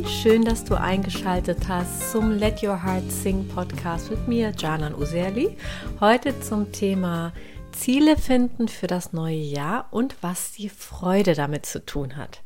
und schön, dass du eingeschaltet hast zum Let Your Heart Sing Podcast mit mir, Janan Userli. Heute zum Thema Ziele finden für das neue Jahr und was die Freude damit zu tun hat.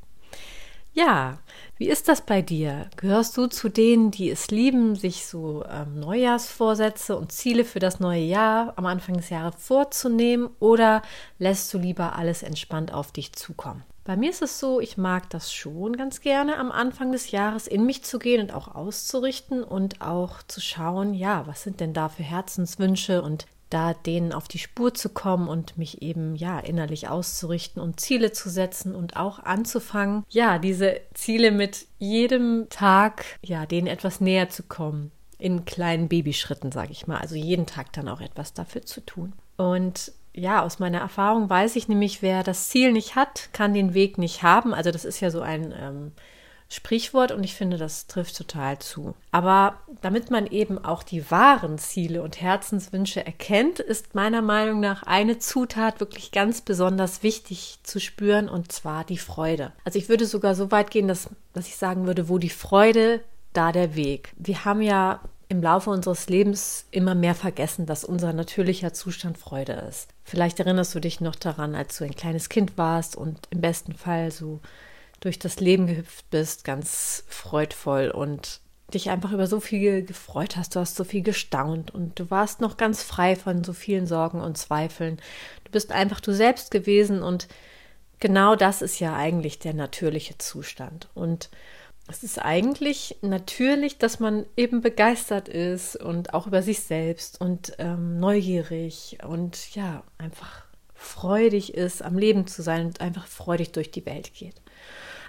Ja, wie ist das bei dir? Gehörst du zu denen, die es lieben, sich so ähm, Neujahrsvorsätze und Ziele für das neue Jahr am Anfang des Jahres vorzunehmen oder lässt du lieber alles entspannt auf dich zukommen? Bei mir ist es so, ich mag das schon ganz gerne am Anfang des Jahres in mich zu gehen und auch auszurichten und auch zu schauen, ja, was sind denn da für Herzenswünsche und da denen auf die Spur zu kommen und mich eben ja innerlich auszurichten und Ziele zu setzen und auch anzufangen, ja, diese Ziele mit jedem Tag, ja, denen etwas näher zu kommen. In kleinen Babyschritten, sage ich mal. Also jeden Tag dann auch etwas dafür zu tun. Und ja, aus meiner Erfahrung weiß ich nämlich, wer das Ziel nicht hat, kann den Weg nicht haben. Also das ist ja so ein ähm, Sprichwort und ich finde, das trifft total zu. Aber damit man eben auch die wahren Ziele und Herzenswünsche erkennt, ist meiner Meinung nach eine Zutat wirklich ganz besonders wichtig zu spüren und zwar die Freude. Also ich würde sogar so weit gehen, dass, dass ich sagen würde, wo die Freude, da der Weg. Wir haben ja im Laufe unseres Lebens immer mehr vergessen, dass unser natürlicher Zustand Freude ist. Vielleicht erinnerst du dich noch daran, als du ein kleines Kind warst und im besten Fall so durch das Leben gehüpft bist, ganz freudvoll und dich einfach über so viel gefreut hast, du hast so viel gestaunt und du warst noch ganz frei von so vielen Sorgen und Zweifeln. Du bist einfach du selbst gewesen und genau das ist ja eigentlich der natürliche Zustand. Und es ist eigentlich natürlich, dass man eben begeistert ist und auch über sich selbst und ähm, neugierig und ja, einfach freudig ist, am Leben zu sein und einfach freudig durch die Welt geht.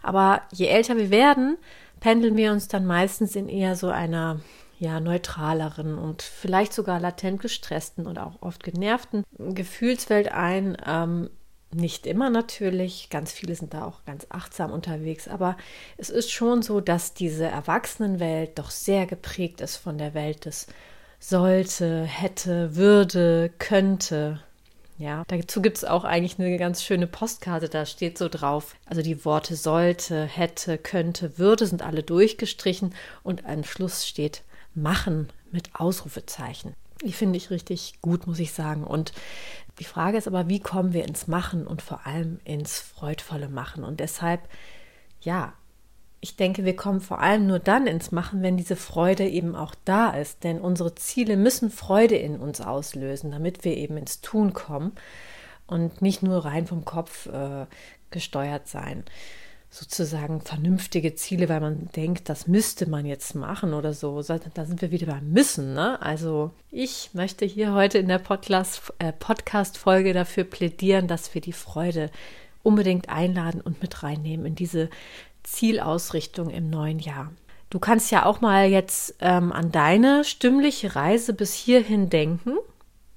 Aber je älter wir werden, pendeln wir uns dann meistens in eher so einer ja, neutraleren und vielleicht sogar latent gestressten und auch oft genervten Gefühlswelt ein, ähm, nicht immer natürlich, ganz viele sind da auch ganz achtsam unterwegs, aber es ist schon so, dass diese Erwachsenenwelt doch sehr geprägt ist von der Welt des sollte, hätte, würde, könnte. Ja, dazu gibt es auch eigentlich eine ganz schöne Postkarte, da steht so drauf. Also die Worte sollte, hätte, könnte, würde sind alle durchgestrichen und am Schluss steht machen mit Ausrufezeichen. Die finde ich richtig gut, muss ich sagen. Und die Frage ist aber, wie kommen wir ins Machen und vor allem ins freudvolle Machen? Und deshalb, ja, ich denke, wir kommen vor allem nur dann ins Machen, wenn diese Freude eben auch da ist. Denn unsere Ziele müssen Freude in uns auslösen, damit wir eben ins Tun kommen und nicht nur rein vom Kopf äh, gesteuert sein sozusagen vernünftige Ziele, weil man denkt, das müsste man jetzt machen oder so. Da sind wir wieder beim Müssen. Ne? Also ich möchte hier heute in der äh, Podcast-Folge dafür plädieren, dass wir die Freude unbedingt einladen und mit reinnehmen in diese Zielausrichtung im neuen Jahr. Du kannst ja auch mal jetzt ähm, an deine stimmliche Reise bis hierhin denken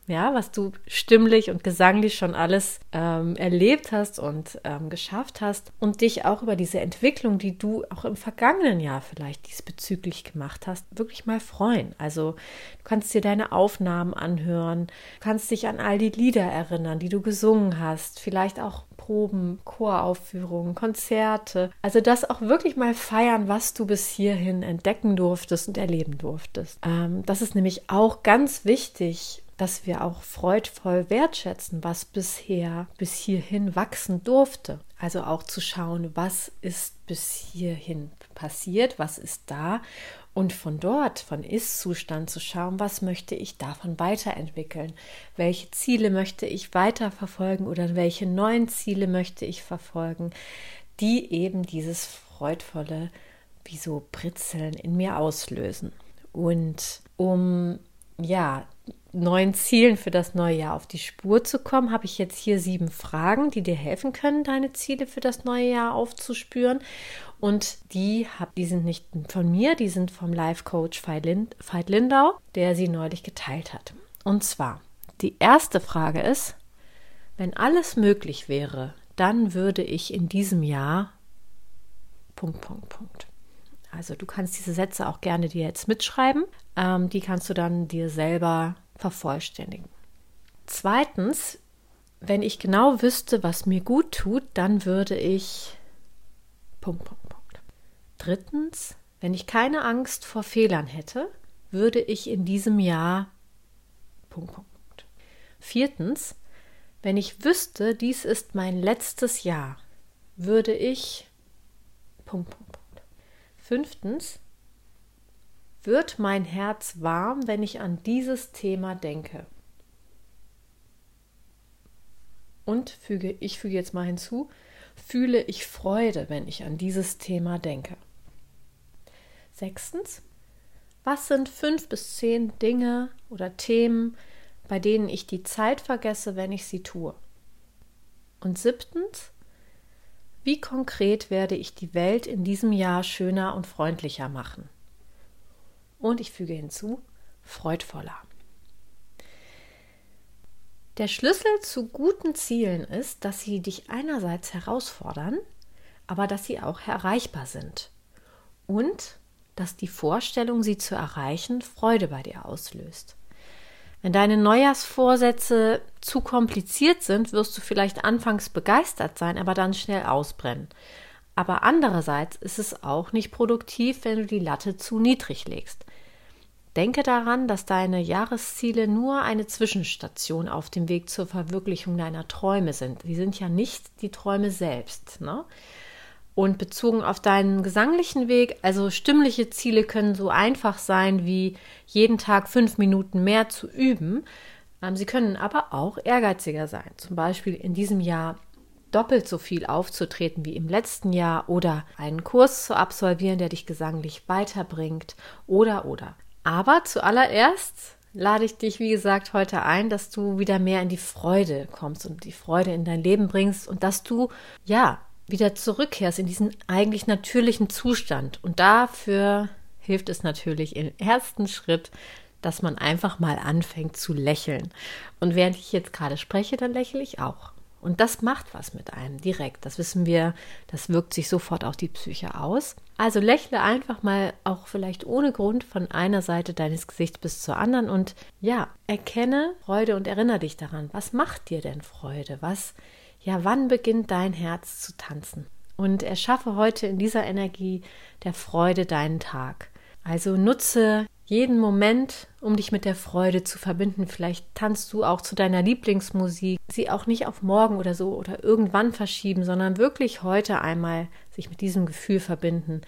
ja, was du stimmlich und gesanglich schon alles ähm, erlebt hast und ähm, geschafft hast und dich auch über diese Entwicklung, die du auch im vergangenen Jahr vielleicht diesbezüglich gemacht hast, wirklich mal freuen. Also du kannst dir deine Aufnahmen anhören, kannst dich an all die Lieder erinnern, die du gesungen hast, vielleicht auch Proben, Choraufführungen, Konzerte. Also das auch wirklich mal feiern, was du bis hierhin entdecken durftest und erleben durftest. Ähm, das ist nämlich auch ganz wichtig dass wir auch freudvoll wertschätzen, was bisher bis hierhin wachsen durfte. Also auch zu schauen, was ist bis hierhin passiert, was ist da und von dort, von Ist-Zustand zu schauen, was möchte ich davon weiterentwickeln, welche Ziele möchte ich weiterverfolgen oder welche neuen Ziele möchte ich verfolgen, die eben dieses freudvolle, wie so Britzeln in mir auslösen. Und um ja, neuen Zielen für das neue Jahr auf die Spur zu kommen, habe ich jetzt hier sieben Fragen, die dir helfen können, deine Ziele für das neue Jahr aufzuspüren. Und die, hab, die sind nicht von mir, die sind vom Life Coach Veit Lindau, der sie neulich geteilt hat. Und zwar, die erste Frage ist, wenn alles möglich wäre, dann würde ich in diesem Jahr Punkt, Punkt, Punkt. Also du kannst diese Sätze auch gerne dir jetzt mitschreiben. Ähm, die kannst du dann dir selber vervollständigen. Zweitens, wenn ich genau wüsste, was mir gut tut, dann würde ich Punkt, Punkt, Punkt. Drittens, wenn ich keine Angst vor Fehlern hätte, würde ich in diesem Jahr. Punkt, Punkt, Punkt. Viertens, wenn ich wüsste, dies ist mein letztes Jahr, würde ich. Punkt, Punkt, Punkt. Fünftens, wird mein Herz warm, wenn ich an dieses Thema denke. Und füge, ich füge jetzt mal hinzu, fühle ich Freude, wenn ich an dieses Thema denke. Sechstens, was sind fünf bis zehn Dinge oder Themen, bei denen ich die Zeit vergesse, wenn ich sie tue? Und siebtens, wie konkret werde ich die Welt in diesem Jahr schöner und freundlicher machen? Und ich füge hinzu, freudvoller. Der Schlüssel zu guten Zielen ist, dass sie dich einerseits herausfordern, aber dass sie auch erreichbar sind. Und dass die Vorstellung, sie zu erreichen, Freude bei dir auslöst. Wenn deine Neujahrsvorsätze zu kompliziert sind, wirst du vielleicht anfangs begeistert sein, aber dann schnell ausbrennen. Aber andererseits ist es auch nicht produktiv, wenn du die Latte zu niedrig legst. Denke daran, dass deine Jahresziele nur eine Zwischenstation auf dem Weg zur Verwirklichung deiner Träume sind. Die sind ja nicht die Träume selbst. Ne? Und bezogen auf deinen gesanglichen Weg, also stimmliche Ziele können so einfach sein wie jeden Tag fünf Minuten mehr zu üben. Ähm, sie können aber auch ehrgeiziger sein. Zum Beispiel in diesem Jahr doppelt so viel aufzutreten wie im letzten Jahr oder einen Kurs zu absolvieren, der dich gesanglich weiterbringt oder oder. Aber zuallererst lade ich dich, wie gesagt, heute ein, dass du wieder mehr in die Freude kommst und die Freude in dein Leben bringst und dass du, ja, wieder zurückkehrst in diesen eigentlich natürlichen Zustand. Und dafür hilft es natürlich im ersten Schritt, dass man einfach mal anfängt zu lächeln. Und während ich jetzt gerade spreche, dann lächle ich auch. Und das macht was mit einem direkt. Das wissen wir, das wirkt sich sofort auf die Psyche aus. Also lächle einfach mal auch vielleicht ohne Grund von einer Seite deines Gesichts bis zur anderen und ja, erkenne Freude und erinnere dich daran. Was macht dir denn Freude? Was ja, wann beginnt dein Herz zu tanzen? Und erschaffe heute in dieser Energie der Freude deinen Tag. Also nutze jeden Moment, um dich mit der Freude zu verbinden. Vielleicht tanzt du auch zu deiner Lieblingsmusik. Sie auch nicht auf morgen oder so oder irgendwann verschieben, sondern wirklich heute einmal sich mit diesem Gefühl verbinden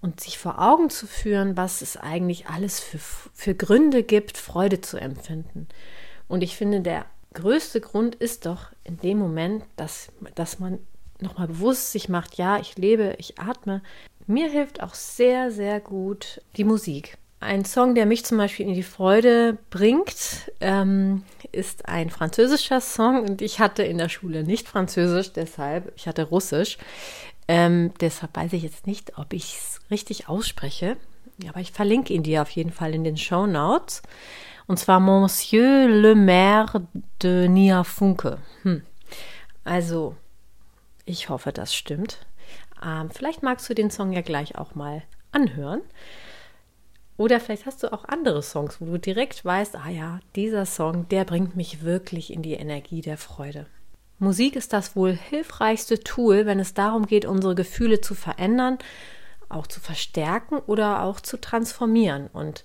und sich vor Augen zu führen, was es eigentlich alles für, für Gründe gibt, Freude zu empfinden. Und ich finde, der größte Grund ist doch in dem Moment, dass, dass man nochmal bewusst sich macht, ja, ich lebe, ich atme. Mir hilft auch sehr, sehr gut die Musik. Ein Song, der mich zum Beispiel in die Freude bringt, ähm, ist ein französischer Song und ich hatte in der Schule nicht Französisch, deshalb, ich hatte Russisch. Ähm, deshalb weiß ich jetzt nicht, ob ich es richtig ausspreche, aber ich verlinke ihn dir auf jeden Fall in den Show Notes. Und zwar Monsieur le Maire de Nia Funke. Hm. Also, ich hoffe, das stimmt. Ähm, vielleicht magst du den Song ja gleich auch mal anhören. Oder vielleicht hast du auch andere Songs, wo du direkt weißt, ah ja, dieser Song, der bringt mich wirklich in die Energie der Freude. Musik ist das wohl hilfreichste Tool, wenn es darum geht, unsere Gefühle zu verändern, auch zu verstärken oder auch zu transformieren. Und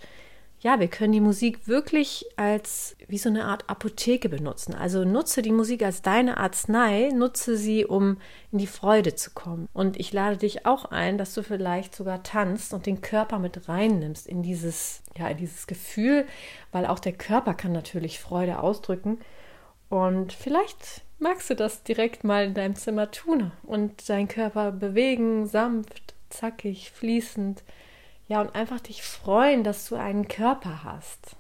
ja, wir können die Musik wirklich als wie so eine Art Apotheke benutzen. Also nutze die Musik als deine Arznei, nutze sie, um in die Freude zu kommen. Und ich lade dich auch ein, dass du vielleicht sogar tanzt und den Körper mit reinnimmst in dieses, ja, in dieses Gefühl, weil auch der Körper kann natürlich Freude ausdrücken. Und vielleicht magst du das direkt mal in deinem Zimmer tun und deinen Körper bewegen, sanft, zackig, fließend ja, und einfach dich freuen, dass du einen Körper hast.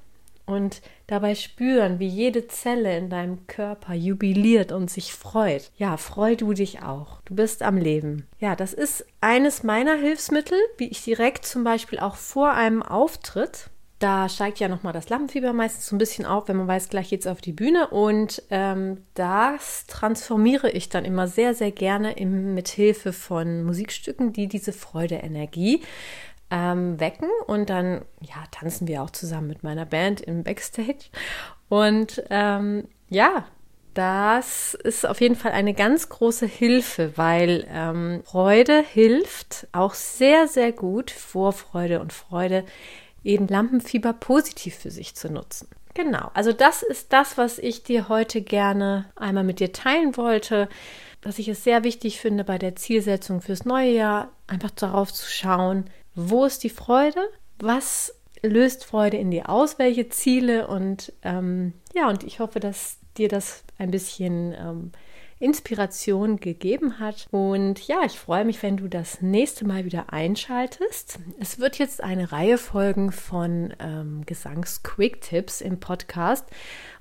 Und dabei spüren, wie jede Zelle in deinem Körper jubiliert und sich freut. Ja, freu du dich auch. Du bist am Leben. Ja, das ist eines meiner Hilfsmittel, wie ich direkt zum Beispiel auch vor einem Auftritt da steigt ja nochmal das Lampenfieber meistens so ein bisschen auf, wenn man weiß, gleich geht es auf die Bühne. Und ähm, das transformiere ich dann immer sehr, sehr gerne im, mit Hilfe von Musikstücken, die diese Freude-Energie ähm, wecken und dann ja tanzen wir auch zusammen mit meiner Band im Backstage und ähm, ja das ist auf jeden Fall eine ganz große Hilfe, weil ähm, Freude hilft auch sehr, sehr gut, Vorfreude und Freude eben Lampenfieber positiv für sich zu nutzen. Genau, also das ist das, was ich dir heute gerne einmal mit dir teilen wollte, dass ich es sehr wichtig finde bei der Zielsetzung fürs neue Jahr, einfach darauf zu schauen, wo ist die Freude, was löst Freude in dir aus, welche Ziele? Und ähm, ja, und ich hoffe, dass dir das ein bisschen ähm, Inspiration gegeben hat. Und ja, ich freue mich, wenn du das nächste Mal wieder einschaltest. Es wird jetzt eine Reihe folgen von ähm, Gesangs-Quick-Tipps im Podcast.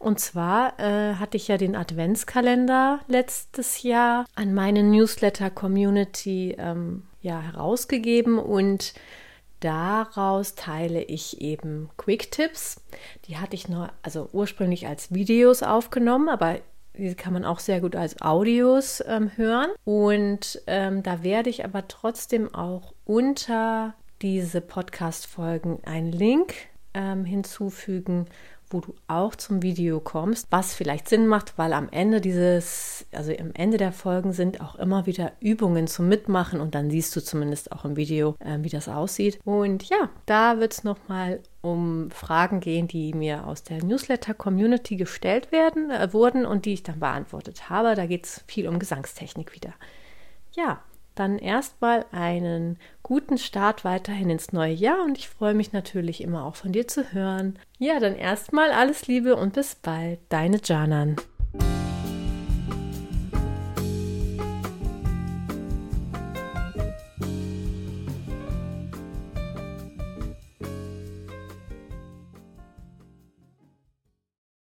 Und zwar äh, hatte ich ja den Adventskalender letztes Jahr an meine Newsletter-Community ähm, ja, herausgegeben und daraus teile ich eben Quick-Tipps. Die hatte ich nur, also ursprünglich als Videos aufgenommen, aber diese kann man auch sehr gut als Audios ähm, hören. Und ähm, da werde ich aber trotzdem auch unter diese Podcast-Folgen einen Link ähm, hinzufügen, wo du auch zum Video kommst, was vielleicht Sinn macht, weil am Ende dieses, also am Ende der Folgen sind auch immer wieder Übungen zum Mitmachen und dann siehst du zumindest auch im Video, äh, wie das aussieht. Und ja, da wird es nochmal um Fragen gehen, die mir aus der Newsletter-Community gestellt werden, äh, wurden und die ich dann beantwortet habe. Da geht es viel um Gesangstechnik wieder. Ja, dann erstmal einen guten Start weiterhin ins neue Jahr und ich freue mich natürlich immer auch von dir zu hören. Ja, dann erstmal alles Liebe und bis bald, deine Janan.